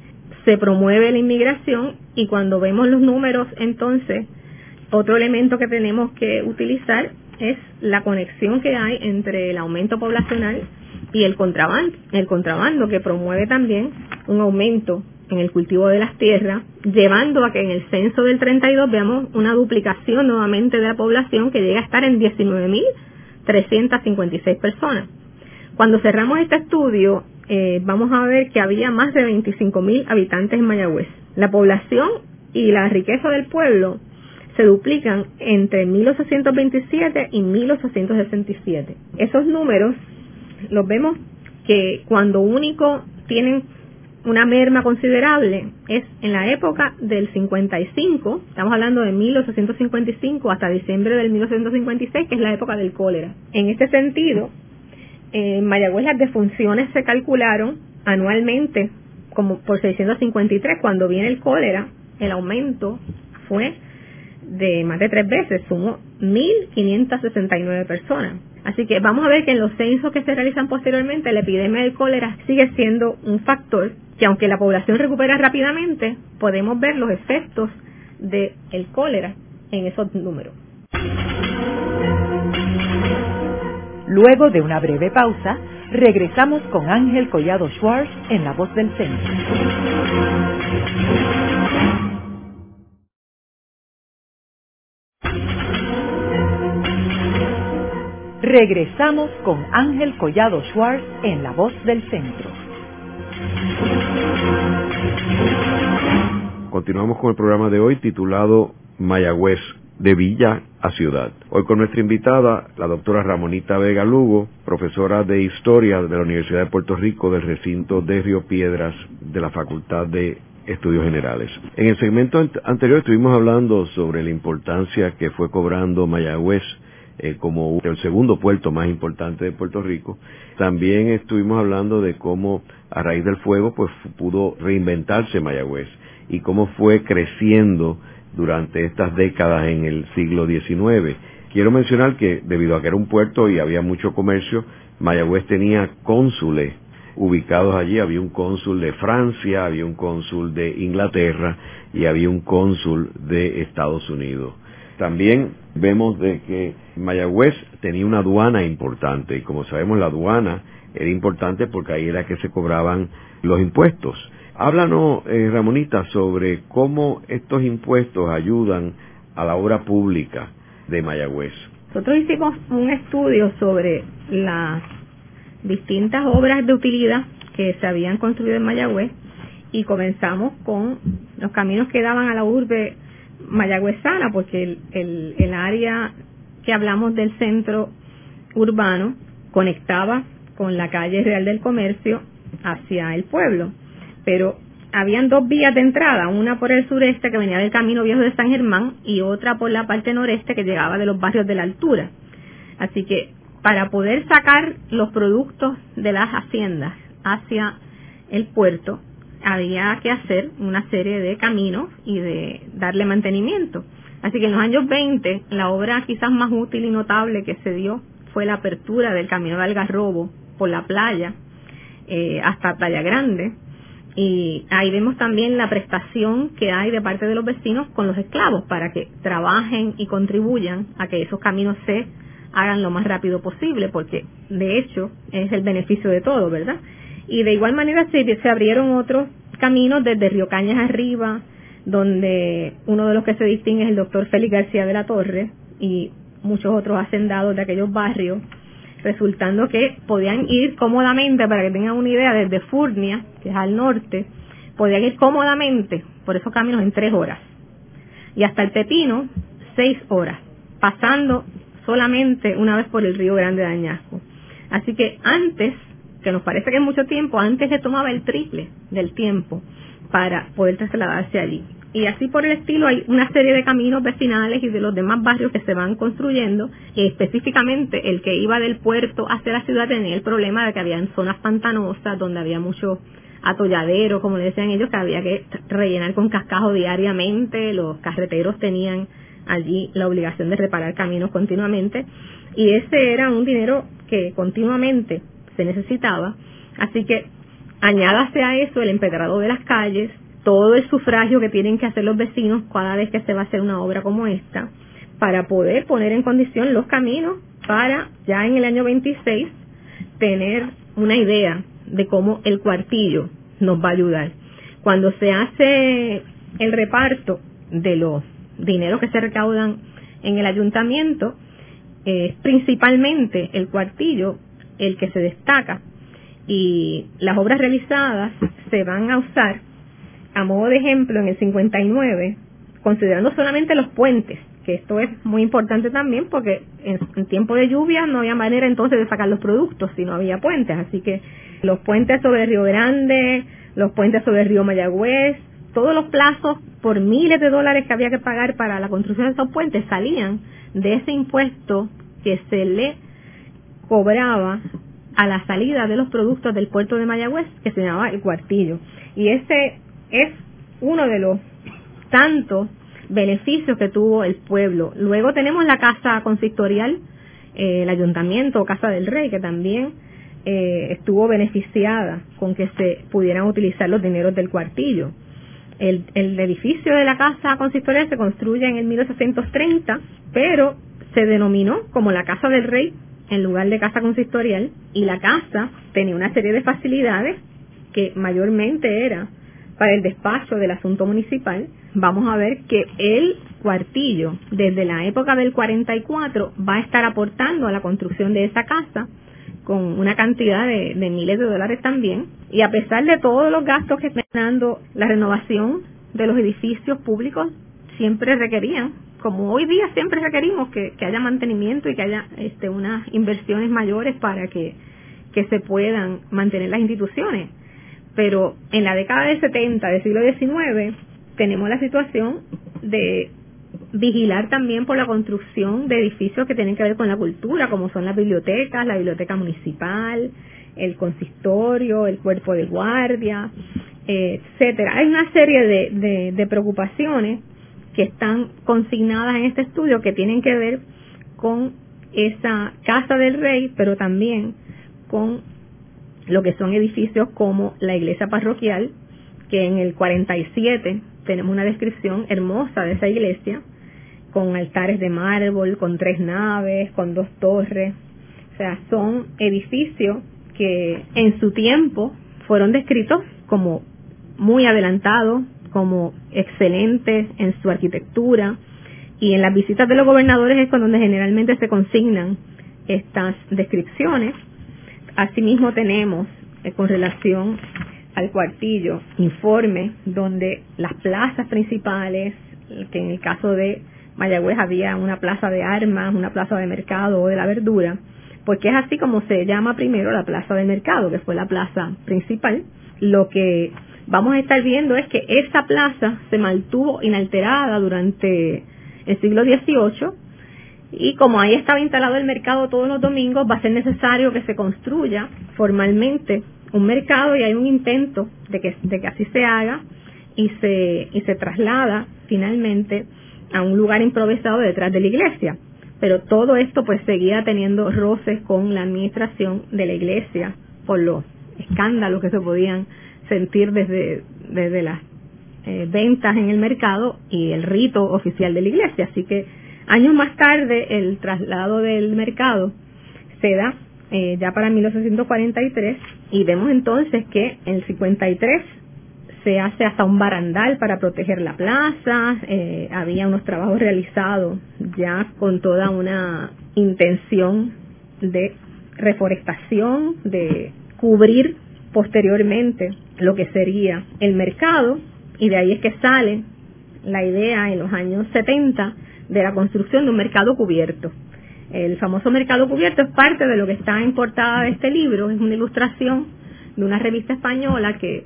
Speaker 3: se promueve la inmigración y cuando vemos los números entonces otro elemento que tenemos que utilizar es la conexión que hay entre el aumento poblacional y el contrabando, el contrabando que promueve también un aumento en el cultivo de las tierras, llevando a que en el censo del 32 veamos una duplicación nuevamente de la población que llega a estar en 19.356 personas. Cuando cerramos este estudio, eh, vamos a ver que había más de 25.000 habitantes en Mayagüez. La población y la riqueza del pueblo se duplican entre 1827 y 1867. Esos números los vemos que cuando único tienen una merma considerable es en la época del 55, estamos hablando de 1855 hasta diciembre del 1856, que es la época del cólera. En este sentido, en Mayagüez las defunciones se calcularon anualmente como por 653. Cuando viene el cólera, el aumento fue de más de tres veces, sumó 1.569 personas. Así que vamos a ver que en los censos que se realizan posteriormente, la epidemia del cólera sigue siendo un factor que aunque la población recupera rápidamente, podemos ver los efectos del el cólera en esos números.
Speaker 1: Luego de una breve pausa, regresamos con Ángel Collado Schwartz en La Voz del Centro. Regresamos con Ángel Collado Schwartz en La Voz del Centro.
Speaker 2: Continuamos con el programa de hoy titulado Mayagüez, de Villa a Ciudad. Hoy con nuestra invitada, la doctora Ramonita Vega Lugo, profesora de Historia de la Universidad de Puerto Rico del recinto de Río Piedras de la Facultad de Estudios Generales. En el segmento anterior estuvimos hablando sobre la importancia que fue cobrando Mayagüez eh, como el segundo puerto más importante de Puerto Rico. También estuvimos hablando de cómo a raíz del fuego pues pudo reinventarse Mayagüez y cómo fue creciendo durante estas décadas en el siglo XIX. Quiero mencionar que debido a que era un puerto y había mucho comercio, Mayagüez tenía cónsules ubicados allí. Había un cónsul de Francia, había un cónsul de Inglaterra y había un cónsul de Estados Unidos. También vemos de que Mayagüez tenía una aduana importante y como sabemos la aduana era importante porque ahí era que se cobraban los impuestos. Háblanos, eh, Ramonita, sobre cómo estos impuestos ayudan a la obra pública de Mayagüez.
Speaker 3: Nosotros hicimos un estudio sobre las distintas obras de utilidad que se habían construido en Mayagüez y comenzamos con los caminos que daban a la urbe mayagüezana, porque el, el, área que hablamos del centro urbano conectaba con la calle Real del Comercio hacia el pueblo, pero habían dos vías de entrada, una por el sureste que venía del Camino Viejo de San Germán y otra por la parte noreste que llegaba de los barrios de la altura. Así que para poder sacar los productos de las haciendas hacia el puerto, había que hacer una serie de caminos y de darle mantenimiento. Así que en los años 20, la obra quizás más útil y notable que se dio fue la apertura del camino de Algarrobo por la playa eh, hasta Playa Grande. Y ahí vemos también la prestación que hay de parte de los vecinos con los esclavos para que trabajen y contribuyan a que esos caminos se hagan lo más rápido posible, porque de hecho es el beneficio de todo, ¿verdad? Y de igual manera se, se abrieron otros caminos desde Río Cañas arriba, donde uno de los que se distingue es el doctor Félix García de la Torre y muchos otros hacendados de aquellos barrios, resultando que podían ir cómodamente, para que tengan una idea, desde Furnia, que es al norte, podían ir cómodamente por esos caminos en tres horas. Y hasta el Pepino, seis horas, pasando solamente una vez por el río Grande de Añasco. Así que antes, que nos parece que es mucho tiempo, antes se tomaba el triple del tiempo para poder trasladarse allí. Y así por el estilo hay una serie de caminos vecinales y de los demás barrios que se van construyendo. Y específicamente el que iba del puerto hacia la ciudad tenía el problema de que había zonas pantanosas donde había mucho atolladero, como le decían ellos, que había que rellenar con cascajo diariamente. Los carreteros tenían allí la obligación de reparar caminos continuamente y ese era un dinero que continuamente se necesitaba. Así que añádase a eso el empedrado de las calles, todo el sufragio que tienen que hacer los vecinos cada vez que se va a hacer una obra como esta, para poder poner en condición los caminos para ya en el año 26 tener una idea de cómo el cuartillo nos va a ayudar. Cuando se hace el reparto de los dinero que se recaudan en el ayuntamiento, es principalmente el cuartillo el que se destaca. Y las obras realizadas se van a usar a modo de ejemplo en el 59, considerando solamente los puentes, que esto es muy importante también porque en, tiempo de lluvia no había manera entonces de sacar los productos si no había puentes, así que los puentes sobre el Río Grande, los puentes sobre el Río Mayagüez, todos los plazos por miles de dólares que había que pagar para la construcción de esos puentes salían de ese impuesto que se le cobraba a la salida de los productos del puerto de Mayagüez, que se llamaba el cuartillo. Y ese es uno de los tantos beneficios que tuvo el pueblo. Luego tenemos la casa consistorial, eh, el ayuntamiento o Casa del Rey, que también eh, estuvo beneficiada con que se pudieran utilizar los dineros del cuartillo. El, edificio de la casa consistorial se construye en el 1830, pero se denominó como la Casa del Rey en lugar de casa consistorial y la casa tenía una serie de facilidades que mayormente era para el despacho del asunto municipal. Vamos a ver que el cuartillo desde la época del 44 va a estar aportando a la construcción de esa casa con una cantidad de, miles de dólares también. Y a pesar de todos los gastos que están dando la renovación de los edificios públicos, siempre requerían, como hoy día siempre requerimos que, haya mantenimiento y que haya este, unas inversiones mayores para que, se puedan mantener las instituciones. Pero en la década del 70 del siglo XIX tenemos la situación de vigilar también por la construcción de edificios que tienen que ver con la cultura, como son las bibliotecas, la biblioteca municipal, el consistorio, el cuerpo de guardia, etcétera. Hay una serie de, preocupaciones que están consignadas en este estudio que tienen que ver con esa casa del rey, pero también con lo que son edificios como la iglesia parroquial, que en el 47 tenemos una descripción hermosa de esa iglesia, con altares de mármol, con tres naves, con dos torres. O sea, son edificios que en su tiempo fueron descritos como muy adelantados, como excelentes en su arquitectura. Y en las visitas de los gobernadores es con donde generalmente se consignan estas descripciones. Asimismo tenemos eh, con relación al cuartillo informe donde las plazas principales, que en el caso de Mayagüez había una plaza de armas, una plaza de mercado o de la verdura, porque es así como se llama primero la plaza de mercado, que fue la plaza principal. Lo que vamos a estar viendo es que esa plaza se mantuvo inalterada durante el siglo XVIII y como ahí estaba instalado el mercado todos los domingos, va a ser necesario que se construya formalmente un mercado y hay un intento de que, de que así se haga y se, y se traslada finalmente a un lugar improvisado detrás de la iglesia. Pero todo esto pues seguía teniendo roces con la administración de la iglesia por los escándalos que se podían sentir desde, desde las eh, ventas en el mercado y el rito oficial de la iglesia. Así que años más tarde el traslado del mercado se da eh, ya para 1843 y vemos entonces que en el 53 se hace hasta un barandal para proteger la plaza, eh, había unos trabajos realizados ya con toda una intención de reforestación, de cubrir posteriormente lo que sería el mercado y de ahí es que sale la idea en los años 70 de la construcción de un mercado cubierto. El famoso mercado cubierto es parte de lo que está en de este libro, es una ilustración de una revista española que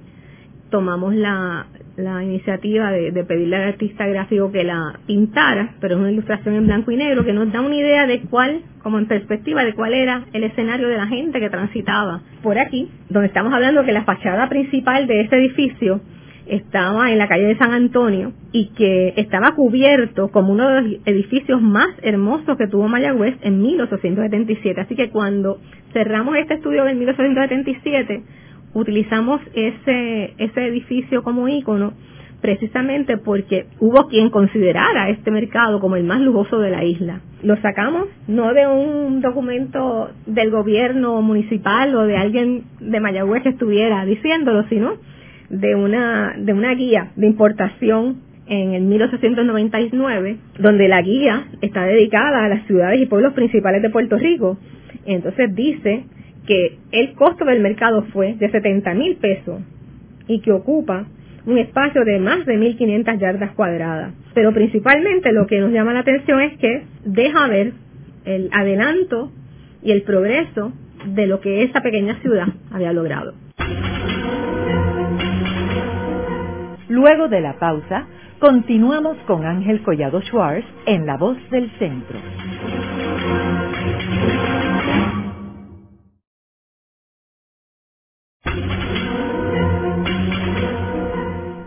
Speaker 3: tomamos la, la iniciativa de, de, pedirle al artista gráfico que la pintara, pero es una ilustración en blanco y negro que nos da una idea de cuál, como en perspectiva, de cuál era el escenario de la gente que transitaba por aquí, donde estamos hablando que la fachada principal de este edificio estaba en la calle de San Antonio y que estaba cubierto como uno de los edificios más hermosos que tuvo Mayagüez en 1877. Así que cuando cerramos este estudio en 1877, utilizamos ese, ese edificio como ícono precisamente porque hubo quien considerara este mercado como el más lujoso de la isla. Lo sacamos no de un documento del gobierno municipal o de alguien de Mayagüez que estuviera diciéndolo, sino de una, de una guía de importación en el 1899, donde la guía está dedicada a las ciudades y pueblos principales de Puerto Rico. Entonces dice que el costo del mercado fue de 70 mil pesos y que ocupa un espacio de más de 1.500 yardas cuadradas. Pero principalmente lo que nos llama la atención es que deja ver el adelanto y el progreso de lo que esa pequeña ciudad había logrado.
Speaker 1: Luego de la pausa, continuamos con Ángel Collado Schwartz en La Voz del Centro.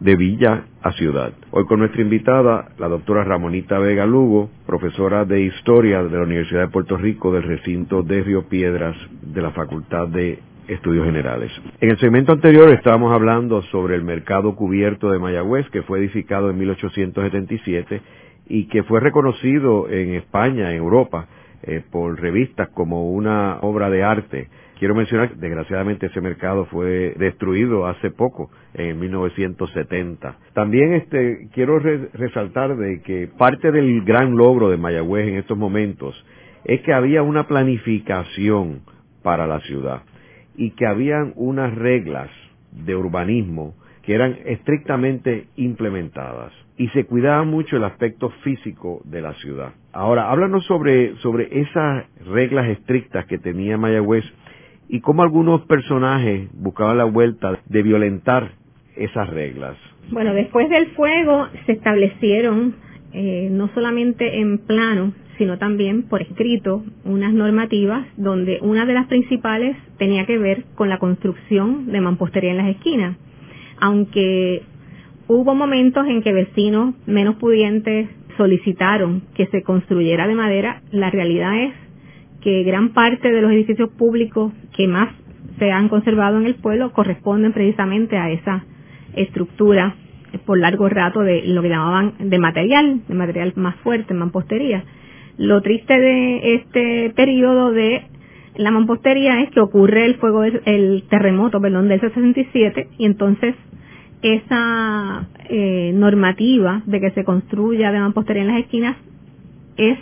Speaker 2: de Villa a Ciudad. Hoy con nuestra invitada, la doctora Ramonita Vega Lugo, profesora de Historia de la Universidad de Puerto Rico del recinto de Río Piedras de la Facultad de Estudios Generales. En el segmento anterior estábamos hablando sobre el mercado cubierto de Mayagüez, que fue edificado en 1877 y que fue reconocido en España, en Europa, eh, por revistas como una obra de arte Quiero mencionar desgraciadamente ese mercado fue destruido hace poco, en 1970. También este, quiero resaltar de que parte del gran logro de Mayagüez en estos momentos es que había una planificación para la ciudad y que habían unas reglas de urbanismo que eran estrictamente implementadas y se cuidaba mucho el aspecto físico de la ciudad. Ahora, háblanos sobre, sobre esas reglas estrictas que tenía Mayagüez y cómo algunos personajes buscaban la vuelta de violentar esas reglas.
Speaker 3: Bueno, después del fuego se establecieron eh, no solamente en plano, sino también por escrito unas normativas donde una de las principales tenía que ver con la construcción de mampostería en las esquinas. Aunque hubo momentos en que vecinos menos pudientes solicitaron que se construyera de madera, la realidad es que gran parte de los edificios públicos que más se han conservado en el pueblo corresponden precisamente a esa estructura por largo rato de lo que llamaban de material, de material más fuerte, mampostería. Lo triste de este periodo de la mampostería es que ocurre el fuego, el terremoto, perdón, del 67 y entonces esa eh, normativa de que se construya de mampostería en las esquinas es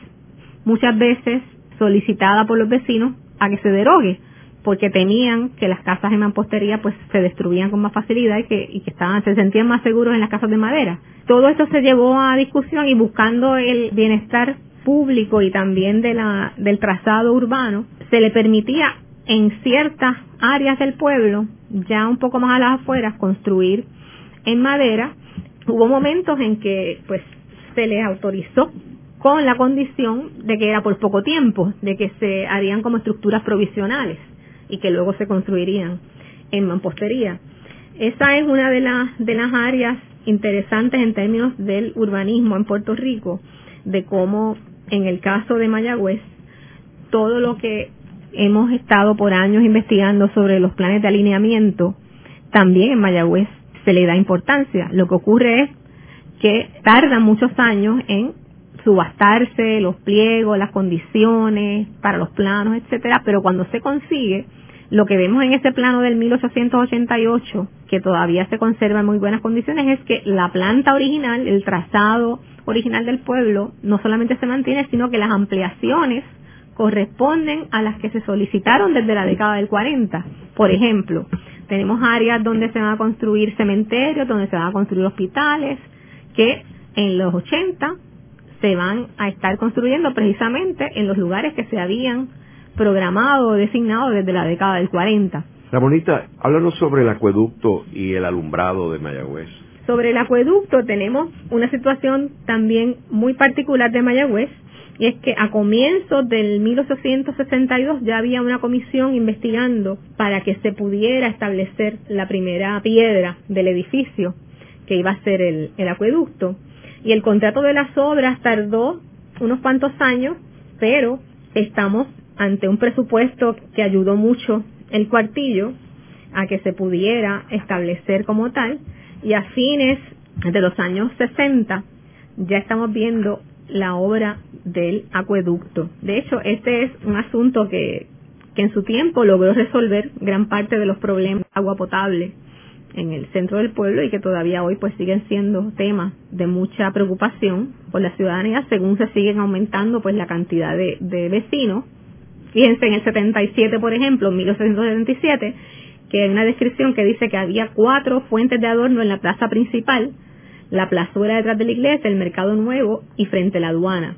Speaker 3: muchas veces solicitada por los vecinos a que se derogue porque temían que las casas de mampostería pues se destruían con más facilidad y que, y que estaban, se sentían más seguros en las casas de madera. Todo esto se llevó a discusión y buscando el bienestar público y también de la, del trazado urbano, se le permitía en ciertas áreas del pueblo, ya un poco más a las afueras, construir en madera. Hubo momentos en que pues se les autorizó con la condición de que era por poco tiempo, de que se harían como estructuras provisionales y que luego se construirían en mampostería. Esa es una de las, de las áreas interesantes en términos del urbanismo en Puerto Rico, de cómo en el caso de Mayagüez, todo lo que hemos estado por años investigando sobre los planes de alineamiento, también en Mayagüez se le da importancia. Lo que ocurre es que tarda muchos años en subastarse los pliegos, las condiciones para los planos, etcétera, pero cuando se consigue, lo que vemos en ese plano del 1888, que todavía se conserva en muy buenas condiciones, es que la planta original, el trazado original del pueblo, no solamente se mantiene, sino que las ampliaciones corresponden a las que se solicitaron desde la década del 40. Por ejemplo, tenemos áreas donde se van a construir cementerios, donde se van a construir hospitales, que en los 80 se van a estar construyendo precisamente en los lugares que se habían programado o designado desde la década del 40.
Speaker 2: Ramonita, háblanos sobre el acueducto y el alumbrado de Mayagüez.
Speaker 3: Sobre el acueducto tenemos una situación también muy particular de Mayagüez y es que a comienzos del 1862 ya había una comisión investigando para que se pudiera establecer la primera piedra del edificio que iba a ser el, el acueducto y el contrato de las obras tardó unos cuantos años, pero estamos ante un presupuesto que ayudó mucho el cuartillo a que se pudiera establecer como tal y a fines de los años 60 ya estamos viendo la obra del acueducto. De hecho, este es un asunto que, que en su tiempo logró resolver gran parte de los problemas de agua potable en el centro del pueblo y que todavía hoy pues siguen siendo temas de mucha preocupación por la ciudadanía según se siguen aumentando pues la cantidad de, de vecinos. Fíjense en el 77, por ejemplo, en 1877, que hay una descripción que dice que había cuatro fuentes de adorno en la plaza principal, la plazuela detrás de la iglesia, el mercado nuevo y frente a la aduana.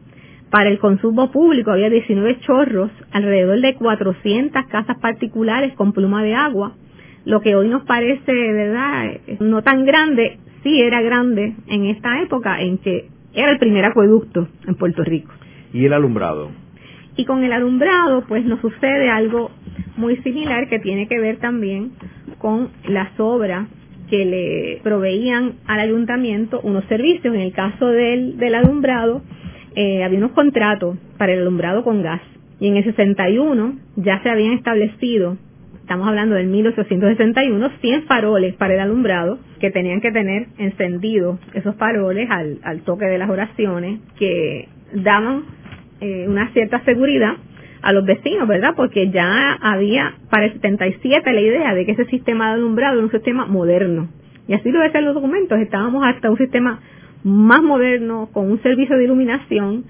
Speaker 3: Para el consumo público había 19 chorros, alrededor de 400 casas particulares con pluma de agua, lo que hoy nos parece, ¿verdad?, no tan grande, sí era grande en esta época en que era el primer acueducto en Puerto Rico.
Speaker 2: ¿Y el alumbrado?
Speaker 3: Y con el alumbrado, pues nos sucede algo muy similar que tiene que ver también con las obras que le proveían al ayuntamiento unos servicios. En el caso del, del alumbrado, eh, había unos contratos para el alumbrado con gas. Y en el 61 ya se habían establecido estamos hablando del 1861, 100 faroles para el alumbrado que tenían que tener encendidos esos faroles al, al toque de las oraciones que daban eh, una cierta seguridad a los vecinos, ¿verdad? Porque ya había para el 77 la idea de que ese sistema de alumbrado era un sistema moderno. Y así lo decían los documentos, estábamos hasta un sistema más moderno, con un servicio de iluminación,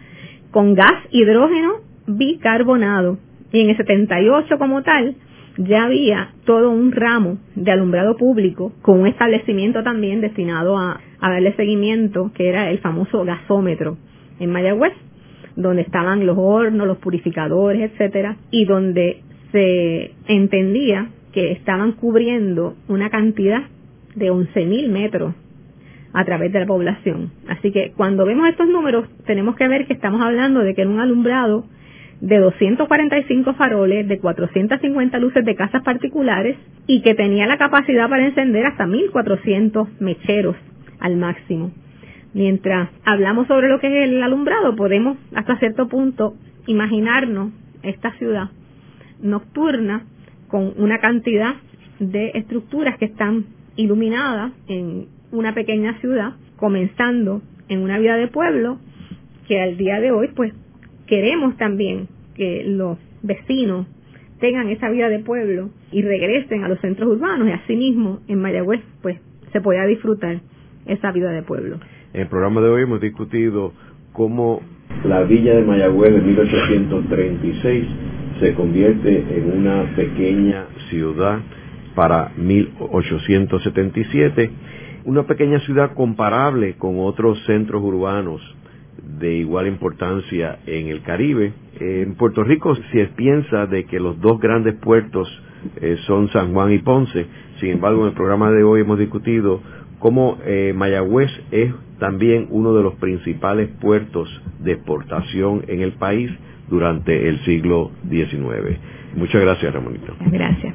Speaker 3: con gas hidrógeno bicarbonado. Y en el 78 como tal, ya había todo un ramo de alumbrado público con un establecimiento también destinado a, darle seguimiento, que era el famoso gasómetro en Mayagüez, donde estaban los hornos, los purificadores, etcétera, y donde se entendía que estaban cubriendo una cantidad de 11.000 metros a través de la población. Así que cuando vemos estos números tenemos que ver que estamos hablando de que en un alumbrado de 245 faroles, de 450 luces de casas particulares y que tenía la capacidad para encender hasta 1400 mecheros al máximo. Mientras hablamos sobre lo que es el alumbrado, podemos hasta cierto punto imaginarnos esta ciudad nocturna con una cantidad de estructuras que están iluminadas en una pequeña ciudad, comenzando en una vida de pueblo que al día de hoy pues queremos también que los vecinos tengan esa vida de pueblo y regresen a los centros urbanos y asimismo en Mayagüez pues se pueda disfrutar esa vida de pueblo.
Speaker 2: En el programa de hoy hemos discutido cómo la villa de Mayagüez de 1836 se convierte en una pequeña ciudad para 1877, una pequeña ciudad comparable con otros centros urbanos de igual importancia en el Caribe. En Puerto Rico se piensa de que los dos grandes puertos eh, son San Juan y Ponce. Sin embargo, en el programa de hoy hemos discutido cómo eh, Mayagüez es también uno de los principales puertos de exportación en el país durante el siglo XIX. Muchas gracias, Ramonito.
Speaker 3: Gracias.